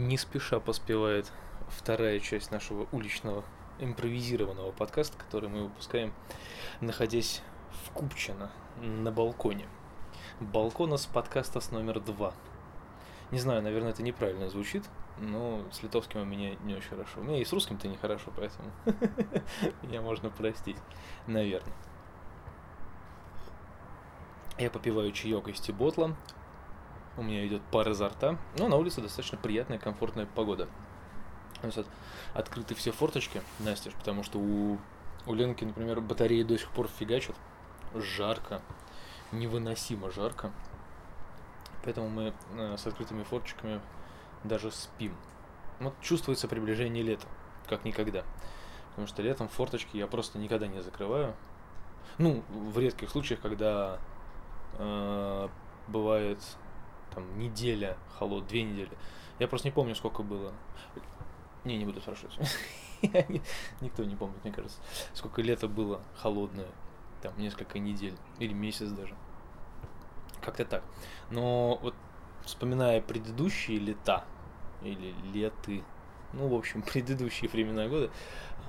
Не спеша поспевает вторая часть нашего уличного импровизированного подкаста, который мы выпускаем, находясь в Купчино на балконе. Балкона с подкаста с номер два. Не знаю, наверное, это неправильно звучит, но с литовским у меня не очень хорошо. У меня и с русским-то нехорошо, поэтому меня можно простить, наверное. Я попиваю чаек из тиботла, у меня идет пар изо рта, но на улице достаточно приятная, комфортная погода. Открыты все форточки, Настеж, потому что у, у Ленки, например, батареи до сих пор фигачат. Жарко, невыносимо жарко. Поэтому мы э, с открытыми форточками даже спим. Вот чувствуется приближение лета, как никогда. Потому что летом форточки я просто никогда не закрываю. Ну, в редких случаях, когда э, бывает там неделя холод, две недели. Я просто не помню, сколько было. Не, не буду спрашивать. Никто не помнит, мне кажется. Сколько лето было холодное. Там несколько недель. Или месяц даже. Как-то так. Но вот вспоминая предыдущие лета, или леты, ну, в общем, предыдущие времена года,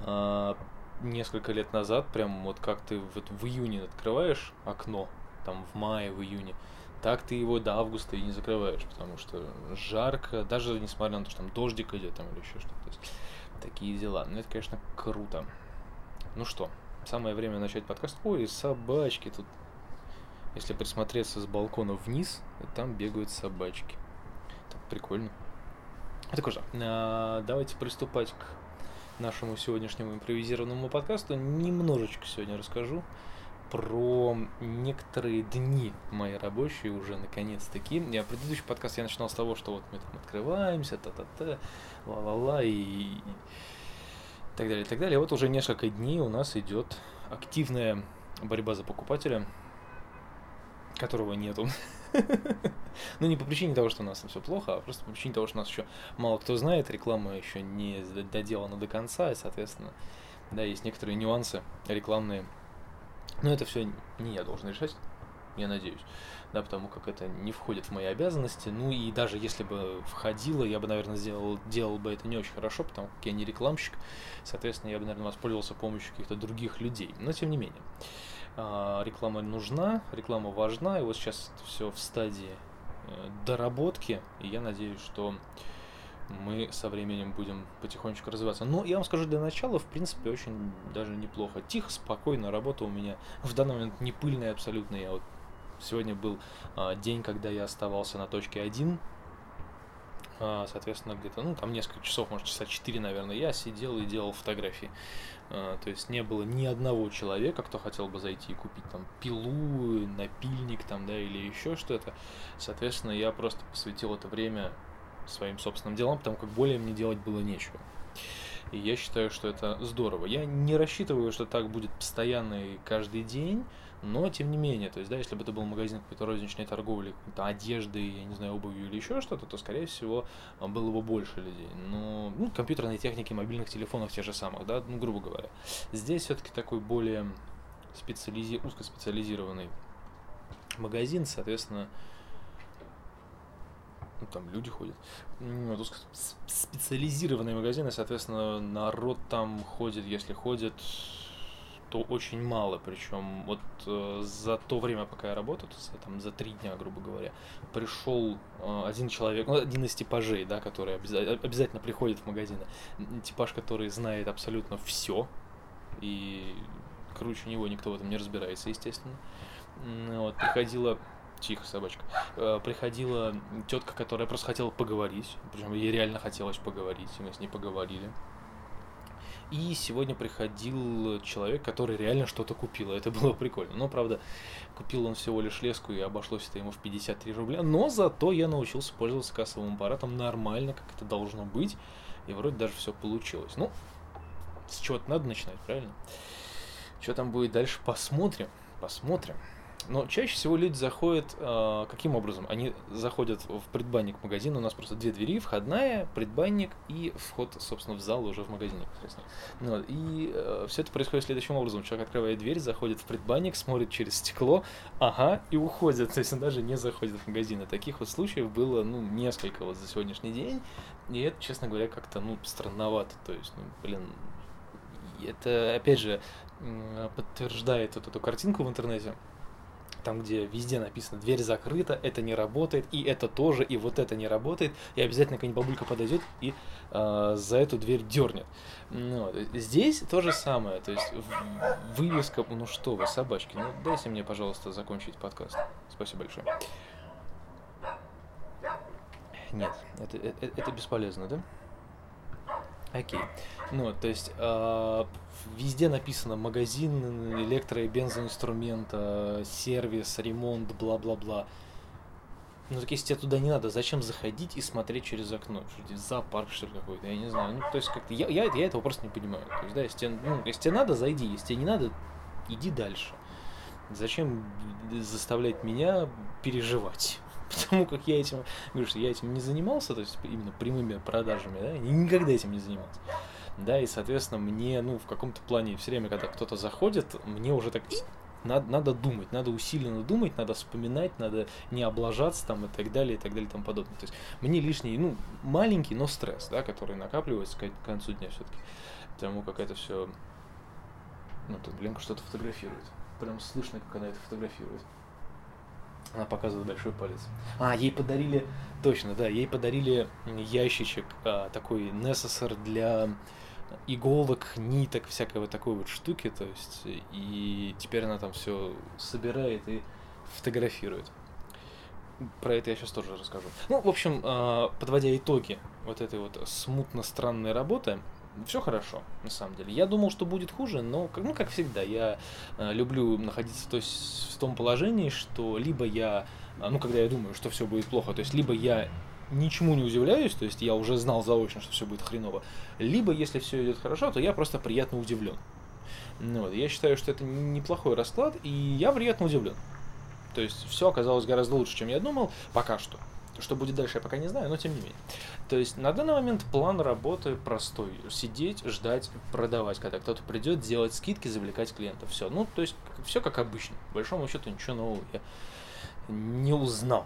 а, несколько лет назад, прям вот как ты вот в июне открываешь окно, там в мае, в июне, так ты его до августа и не закрываешь, потому что жарко, даже несмотря на то, что там дождик идет там или еще что-то. Такие дела. Но это, конечно, круто. Ну что, самое время начать подкаст. Ой, собачки тут. Если присмотреться с балкона вниз, там бегают собачки. Так прикольно. Так уже, а, давайте приступать к нашему сегодняшнему импровизированному подкасту. Немножечко сегодня расскажу про некоторые дни мои рабочие уже наконец-таки. Я предыдущий подкаст я начинал с того, что вот мы там открываемся, та-та-та, ла-ла-ла и, и так далее, и так далее. Вот уже несколько дней у нас идет активная борьба за покупателя, которого нету. Ну, не по причине того, что у нас там все плохо, а просто по причине того, что нас еще мало кто знает, реклама еще не доделана до конца, и, соответственно, да, есть некоторые нюансы рекламные, но это все не я должен решать, я надеюсь, да, потому как это не входит в мои обязанности. Ну и даже если бы входило, я бы, наверное, сделал, делал бы это не очень хорошо, потому как я не рекламщик, соответственно, я бы, наверное, воспользовался помощью каких-то других людей. Но тем не менее, а, реклама нужна, реклама важна, и вот сейчас все в стадии э, доработки, и я надеюсь, что мы со временем будем потихонечку развиваться. Но я вам скажу, для начала, в принципе, очень даже неплохо. Тихо, спокойно, работа у меня в данный момент не пыльная абсолютно. Я вот сегодня был а, день, когда я оставался на точке 1, а, соответственно, где-то, ну, там несколько часов, может, часа 4, наверное, я сидел и делал фотографии. А, то есть не было ни одного человека, кто хотел бы зайти и купить там пилу, напильник там, да, или еще что-то. Соответственно, я просто посвятил это время своим собственным делам, потому как более мне делать было нечего. И я считаю, что это здорово. Я не рассчитываю, что так будет постоянно и каждый день, но тем не менее, то есть, да, если бы это был магазин какой-то розничной торговли, какой-то одежды, я не знаю, обувью или еще что-то, то, скорее всего, было бы больше людей. Но, ну, компьютерной техники, мобильных телефонов те же самых, да, ну, грубо говоря. Здесь все-таки такой более специализи... узкоспециализированный магазин, соответственно, ну, там люди ходят. Ну, специализированные магазины, соответственно, народ там ходит, если ходит, то очень мало. Причем вот э, за то время, пока я работаю, то там, за три дня, грубо говоря, пришел э, один человек, ну, один из типажей, да, который обяза- обязательно приходит в магазины. Типаж, который знает абсолютно все, и круче него никто в этом не разбирается, естественно. Вот, приходила Тихо, собачка. Э, приходила тетка, которая просто хотела поговорить. Причем ей реально хотелось поговорить, и мы с ней поговорили. И сегодня приходил человек, который реально что-то купил. Это было прикольно. Но, правда, купил он всего лишь леску, и обошлось это ему в 53 рубля. Но зато я научился пользоваться кассовым аппаратом нормально, как это должно быть. И вроде даже все получилось. Ну, с чего-то надо начинать, правильно? Что там будет дальше, посмотрим. Посмотрим. Но чаще всего люди заходят э, каким образом? Они заходят в предбанник магазина, у нас просто две двери, входная, предбанник и вход, собственно, в зал уже в магазине. Ну, и э, все это происходит следующим образом. Человек открывает дверь, заходит в предбанник, смотрит через стекло, ага, и уходит. То есть он даже не заходит в магазин. И таких вот случаев было, ну, несколько вот за сегодняшний день. И это, честно говоря, как-то, ну, странновато. То есть, ну, блин, это, опять же, подтверждает вот эту картинку в интернете, там, где везде написано «дверь закрыта», это не работает, и это тоже, и вот это не работает, и обязательно какая-нибудь бабулька подойдет и э, за эту дверь дернет. Ну, здесь то же самое, то есть вывеска, ну что вы, собачки, ну дайте мне, пожалуйста, закончить подкаст. Спасибо большое. Нет, это, это, это бесполезно, да? Окей. Ну, то есть э, везде написано магазин электро- и бензоинструмента, сервис, ремонт, бла-бла-бла. Ну так если тебе туда не надо, зачем заходить и смотреть через окно? Что зоопарк что ли какой-то, я не знаю. Ну, то есть как-то я, я, я этого просто не понимаю. То есть, да, если тебе, ну, если тебе надо, зайди, если тебе не надо, иди дальше. Зачем заставлять меня переживать? Потому как я этим, говорю, что я этим не занимался, то есть именно прямыми продажами, да, никогда этим не занимался да, и, соответственно, мне, ну, в каком-то плане все время, когда кто-то заходит, мне уже так, надо, надо думать, надо усиленно думать, надо вспоминать, надо не облажаться там и так далее, и так далее, и тому подобное. То есть мне лишний, ну, маленький, но стресс, да, который накапливается к концу дня все-таки. Потому как это все... Ну, тут Ленка что-то фотографирует. Прям слышно, как она это фотографирует. Она показывает большой палец. А, ей подарили, точно, да, ей подарили ящичек а, такой Necessar для иголок, ниток, всякой вот такой вот штуки, то есть, и теперь она там все собирает и фотографирует. Про это я сейчас тоже расскажу. Ну, в общем, а, подводя итоги вот этой вот смутно странной работы, все хорошо, на самом деле. Я думал, что будет хуже, но, ну, как всегда, я э, люблю находиться то есть, в том положении, что либо я, ну, когда я думаю, что все будет плохо, то есть, либо я ничему не удивляюсь, то есть я уже знал заочно, что все будет хреново, либо если все идет хорошо, то я просто приятно удивлен. Ну, вот, я считаю, что это неплохой расклад, и я приятно удивлен. То есть все оказалось гораздо лучше, чем я думал, пока что. Что будет дальше, я пока не знаю, но тем не менее. То есть на данный момент план работы простой. Сидеть, ждать, продавать, когда кто-то придет, делать скидки, завлекать клиентов. Все. Ну, то есть все как обычно. По большому счету ничего нового я не узнал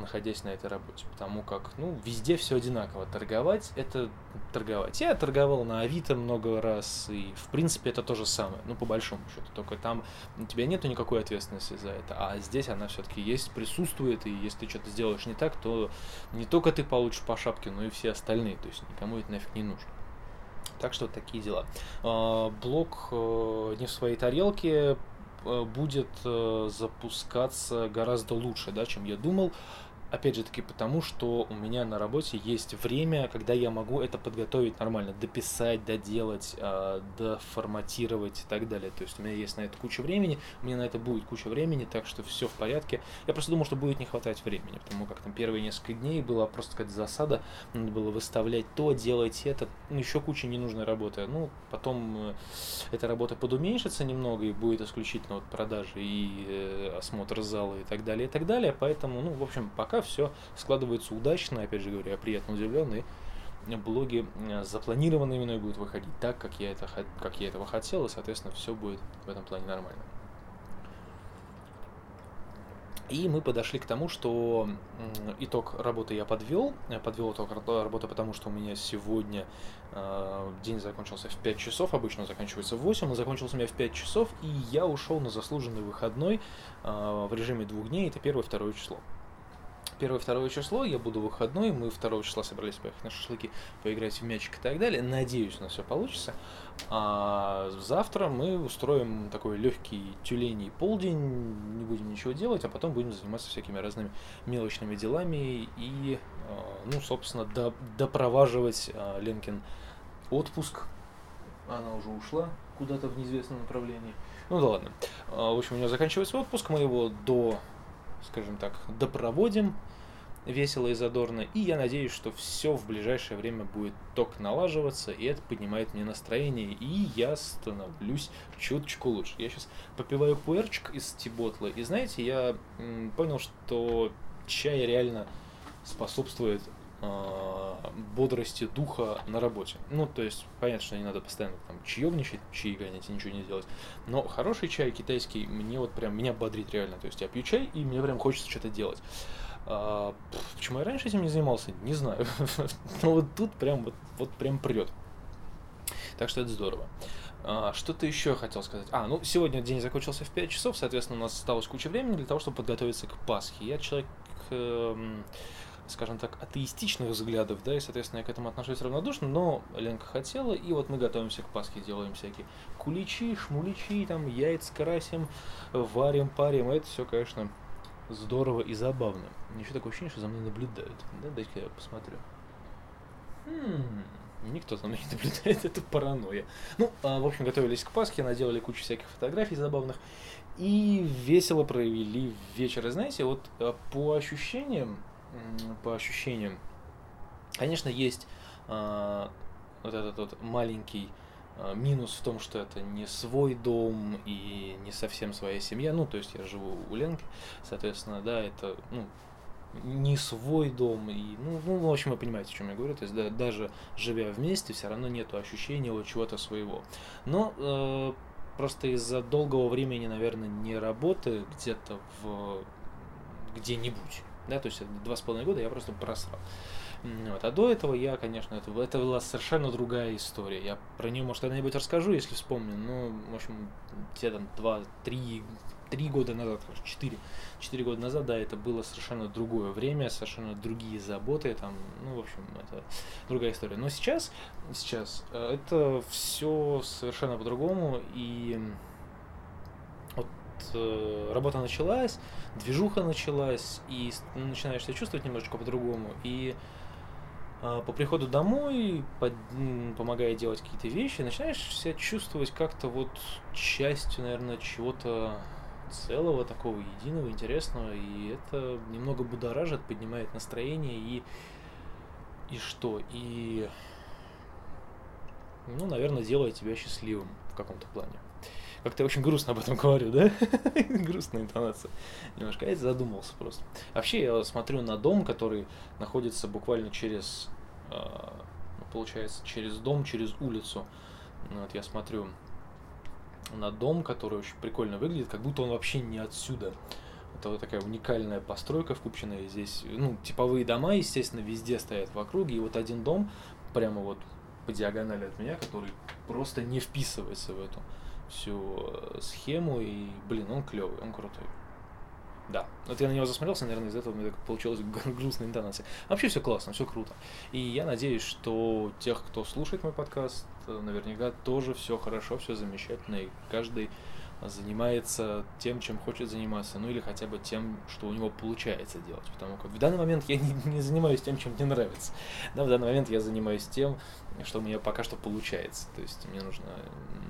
находясь на этой работе, потому как, ну, везде все одинаково. Торговать – это торговать. Я торговал на Авито много раз, и, в принципе, это то же самое, ну, по большому счету, только там у тебя нету никакой ответственности за это, а здесь она все-таки есть, присутствует, и если ты что-то сделаешь не так, то не только ты получишь по шапке, но и все остальные, то есть никому это нафиг не нужно. Так что такие дела. А, блок э, не в своей тарелке, э, будет э, запускаться гораздо лучше, да, чем я думал опять же таки потому, что у меня на работе есть время, когда я могу это подготовить нормально, дописать, доделать, э, доформатировать и так далее. То есть у меня есть на это куча времени, у меня на это будет куча времени, так что все в порядке. Я просто думал, что будет не хватать времени, потому как там первые несколько дней была просто какая-то засада, надо было выставлять то, делать это, ну, еще куча ненужной работы. Ну, потом э, эта работа подуменьшится немного и будет исключительно вот продажи и э, осмотр зала и так далее, и так далее. Поэтому, ну, в общем, пока все складывается удачно, опять же говорю, я приятно удивлен, и блоги э, запланированные мной будут выходить так, как я, это, как я этого хотел, и, соответственно, все будет в этом плане нормально. И мы подошли к тому, что итог работы я подвел. Я подвел итог работы, потому что у меня сегодня э, день закончился в 5 часов, обычно заканчивается в 8, но закончился у меня в 5 часов, и я ушел на заслуженный выходной э, в режиме двух дней, это первое-второе число первое-второе число, я буду выходной, мы второго числа собрались поехать на шашлыки, поиграть в мячик и так далее. Надеюсь, у нас все получится. А завтра мы устроим такой легкий тюленей полдень, не будем ничего делать, а потом будем заниматься всякими разными мелочными делами и, а, ну, собственно, до, допроваживать а, Ленкин отпуск. Она уже ушла куда-то в неизвестном направлении. Ну да ладно. А, в общем, у нее заканчивается отпуск, мы его до скажем так, допроводим, весело и задорно, и я надеюсь, что все в ближайшее время будет только налаживаться, и это поднимает мне настроение, и я становлюсь чуточку лучше. Я сейчас попиваю пуэрчик из тиботла, и знаете, я понял, что чай реально способствует бодрости духа на работе. Ну, то есть, понятно, что не надо постоянно там чаевничать, чаи гонять и ничего не делать. Но хороший чай китайский мне вот прям, меня бодрит реально. То есть я пью чай, и мне прям хочется что-то делать. А, почему я раньше этим не занимался, не знаю. Но вот тут прям вот, вот прям прет. Так что это здорово. А, что-то еще хотел сказать. А, ну сегодня день закончился в 5 часов, соответственно, у нас осталось куча времени для того, чтобы подготовиться к Пасхе. Я человек, э, скажем так, атеистичных взглядов, да, и, соответственно, я к этому отношусь равнодушно, но Ленка хотела, и вот мы готовимся к Пасхе, делаем всякие куличи, шмуличи, там, яйца красим, варим, парим, это все, конечно, здорово и забавно. Еще такое ощущение, что за мной наблюдают. Да, дайте-ка я посмотрю. М-м, никто за мной не наблюдает, это паранойя. Ну, а, в общем, готовились к Пасхе, наделали кучу всяких фотографий забавных и весело провели вечер. И знаете, вот а, по ощущениям, по ощущениям, конечно, есть а, вот этот вот маленький а, минус в том, что это не свой дом и не совсем своя семья. Ну, то есть я живу у Ленки, соответственно, да, это, ну, не свой дом. И, ну, ну, в общем, вы понимаете, о чем я говорю. То есть да, даже живя вместе, все равно нет ощущения вот чего-то своего. Но э, просто из-за долгого времени, наверное, не работы где-то в где-нибудь. Да, то есть два с половиной года я просто просрал. Вот. А до этого я, конечно, это, это была совершенно другая история. Я про нее, может, когда-нибудь расскажу, если вспомню. Ну, в общем, те там два, три, три года назад, четыре, четыре года назад, да, это было совершенно другое время, совершенно другие заботы, там, ну, в общем, это другая история. Но сейчас, сейчас э, это все совершенно по-другому, и э, работа началась, движуха началась, и начинаешь себя чувствовать немножечко по-другому, и а, по приходу домой, под, помогая делать какие-то вещи, начинаешь себя чувствовать как-то вот частью, наверное, чего-то целого, такого единого, интересного, и это немного будоражит, поднимает настроение, и, и что, и, ну, наверное, делает тебя счастливым в каком-то плане. Как-то очень грустно об этом говорю, да? Грустная интонация. Немножко. Я задумался просто. Вообще, я смотрю на дом, который находится буквально через, а, ну, получается, через дом, через улицу. Вот я смотрю на дом, который очень прикольно выглядит, как будто он вообще не отсюда. Это вот такая уникальная постройка вкупченная здесь. Ну, типовые дома, естественно, везде стоят в округе. И вот один дом прямо вот по диагонали от меня, который просто не вписывается в эту всю э, схему, и, блин, он клевый, он крутой. Да. Вот я на него засмотрелся, наверное, из этого у меня так получилась грустная интонация. Вообще все классно, все круто. И я надеюсь, что тех, кто слушает мой подкаст, э, наверняка тоже все хорошо, все замечательно, и каждый занимается тем, чем хочет заниматься, ну или хотя бы тем, что у него получается делать. Потому как в данный момент я не, не занимаюсь тем, чем мне нравится. Да, в данный момент я занимаюсь тем, что у меня пока что получается. То есть мне нужно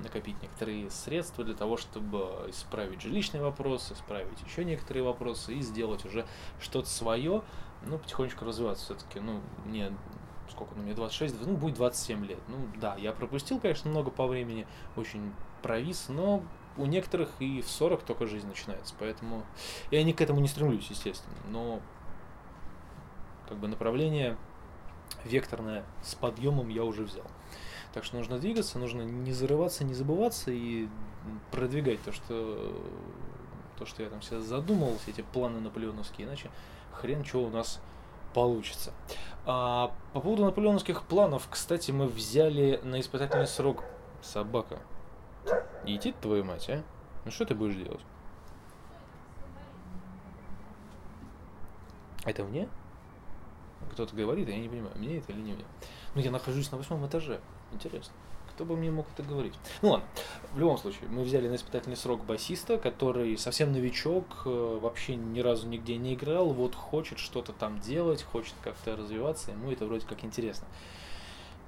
накопить некоторые средства для того, чтобы исправить жилищные вопросы, исправить еще некоторые вопросы и сделать уже что-то свое, ну, потихонечку развиваться все-таки. Ну, мне сколько, ну, мне 26, ну, будет 27 лет. Ну, да, я пропустил, конечно, много по времени, очень провис, но у некоторых и в 40 только жизнь начинается, поэтому я не к этому не стремлюсь, естественно, но как бы направление векторное с подъемом я уже взял. Так что нужно двигаться, нужно не зарываться, не забываться и продвигать то, что то, что я там себе задумал, все эти планы наполеоновские, иначе хрен что у нас получится. А, по поводу наполеоновских планов, кстати, мы взяли на испытательный срок собака. Идти твою мать, а? Ну что ты будешь делать? Это мне? Кто-то говорит, а я не понимаю, мне это или не мне. Ну, я нахожусь на восьмом этаже. Интересно. Кто бы мне мог это говорить? Ну ладно, в любом случае, мы взяли на испытательный срок басиста, который совсем новичок, э, вообще ни разу нигде не играл, вот хочет что-то там делать, хочет как-то развиваться, ему это вроде как интересно.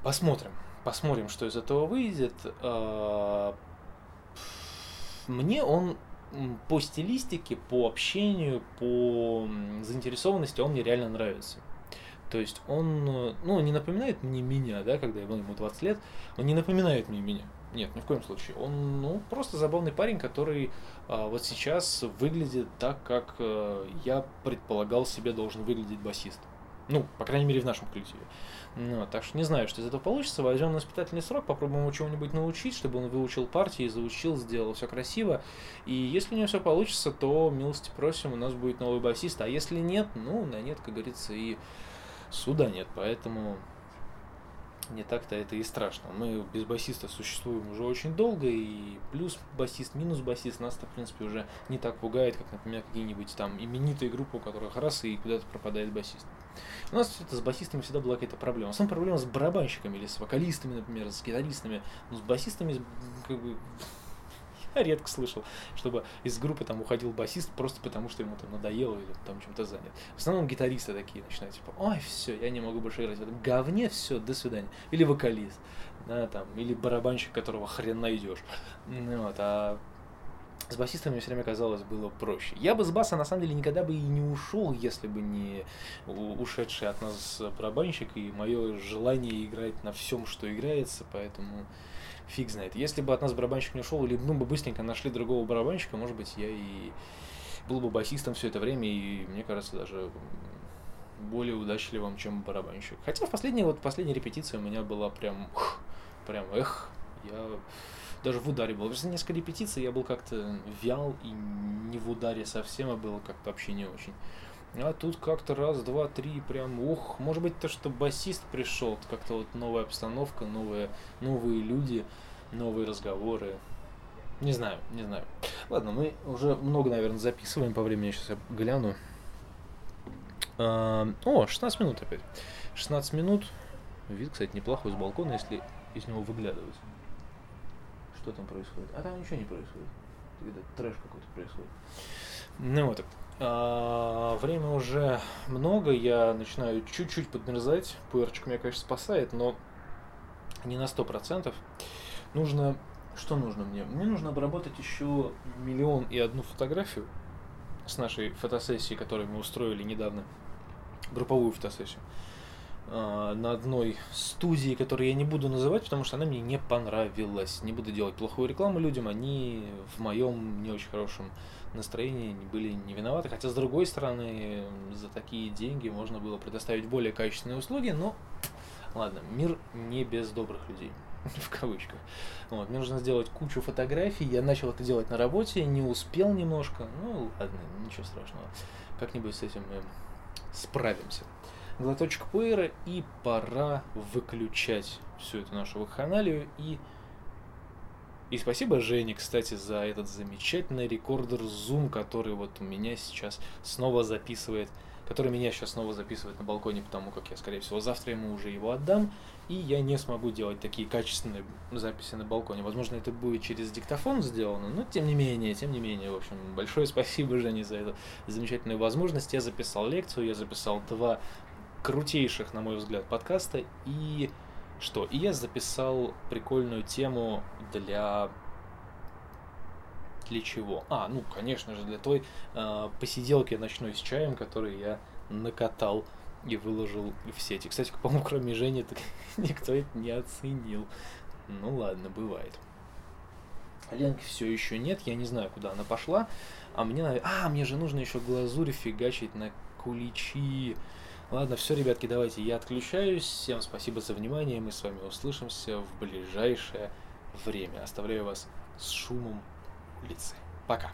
Посмотрим, посмотрим, что из этого выйдет. Мне он по стилистике, по общению, по заинтересованности он мне реально нравится. То есть он, ну, не напоминает мне меня, да, когда я был ему 20 лет, он не напоминает мне меня. Нет, ни в коем случае. Он, ну, просто забавный парень, который а, вот сейчас выглядит так, как а, я предполагал себе должен выглядеть басист. Ну, по крайней мере, в нашем коллективе. Ну, так что не знаю, что из этого получится. Возьмем на испытательный срок, попробуем его чего-нибудь научить, чтобы он выучил партии, заучил, сделал все красиво. И если у него все получится, то милости просим, у нас будет новый басист. А если нет, ну, на нет, как говорится, и суда нет. Поэтому не так-то это и страшно. Мы без басиста существуем уже очень долго, и плюс басист, минус басист нас-то, в принципе, уже не так пугает, как, например, какие-нибудь там именитые группы, у которых раз и куда-то пропадает басист. У нас это с басистами всегда была какая-то проблема. Сам проблема с барабанщиками или с вокалистами, например, с гитаристами. Но с басистами как бы редко слышал, чтобы из группы там уходил басист просто потому, что ему там надоело или там чем-то занят. В основном гитаристы такие начинают, типа, ой, все, я не могу больше играть в этом говне, все, до свидания. Или вокалист, да, там, или барабанщик, которого хрен найдешь. Ну, вот, а с басистами все время казалось было проще. Я бы с баса на самом деле никогда бы и не ушел, если бы не ушедший от нас барабанщик и мое желание играть на всем, что играется, поэтому фиг знает. Если бы от нас барабанщик не ушел, или ну, бы быстренько нашли другого барабанщика, может быть, я и был бы басистом все это время, и мне кажется, даже более удачливым, чем барабанщик. Хотя в последней, вот последняя репетиция у меня была прям, прям, эх, я даже в ударе был. После несколько репетиций я был как-то вял и не в ударе совсем, а было как-то вообще не очень. А тут как-то раз, два, три, прям, ух, может быть то, что басист пришел, как-то вот новая обстановка, новые, новые люди, новые разговоры. Не знаю, не знаю. Ладно, мы уже много, наверное, записываем по времени, сейчас я гляну. А, о, 16 минут опять. 16 минут. Вид, кстати, неплохой с балкона, если из него выглядывать. Что там происходит? А там ничего не происходит. Видать, трэш какой-то происходит. Ну вот, а, время уже много, я начинаю чуть-чуть подмерзать. Пуэрчик меня, конечно, спасает, но не на сто процентов. Нужно... Что нужно мне? Мне нужно обработать еще миллион и одну фотографию с нашей фотосессии, которую мы устроили недавно. Групповую фотосессию. А, на одной студии, которую я не буду называть, потому что она мне не понравилась. Не буду делать плохую рекламу людям, они в моем не очень хорошем настроении были не виноваты. Хотя, с другой стороны, за такие деньги можно было предоставить более качественные услуги, но ладно, мир не без добрых людей. в кавычках. Вот, мне нужно сделать кучу фотографий, я начал это делать на работе, не успел немножко, ну ладно, ничего страшного, как-нибудь с этим мы справимся глоточек пуэра, и пора выключать всю эту нашу вакханалию. И, и спасибо Жене, кстати, за этот замечательный рекордер Zoom, который вот у меня сейчас снова записывает, который меня сейчас снова записывает на балконе, потому как я, скорее всего, завтра ему уже его отдам, и я не смогу делать такие качественные записи на балконе. Возможно, это будет через диктофон сделано, но тем не менее, тем не менее, в общем, большое спасибо Жене за эту замечательную возможность. Я записал лекцию, я записал два крутейших, на мой взгляд, подкаста. И что? И я записал прикольную тему для... Для чего? А, ну, конечно же, для той э, посиделки ночной с чаем, который я накатал и выложил в сети. Кстати, по-моему, кроме Жени, так никто это не оценил. Ну ладно, бывает. Ленки все еще нет, я не знаю, куда она пошла. А мне, а, мне же нужно еще глазурь фигачить на куличи. Ладно, все, ребятки, давайте я отключаюсь. Всем спасибо за внимание. Мы с вами услышимся в ближайшее время. Оставляю вас с шумом улицы. Пока.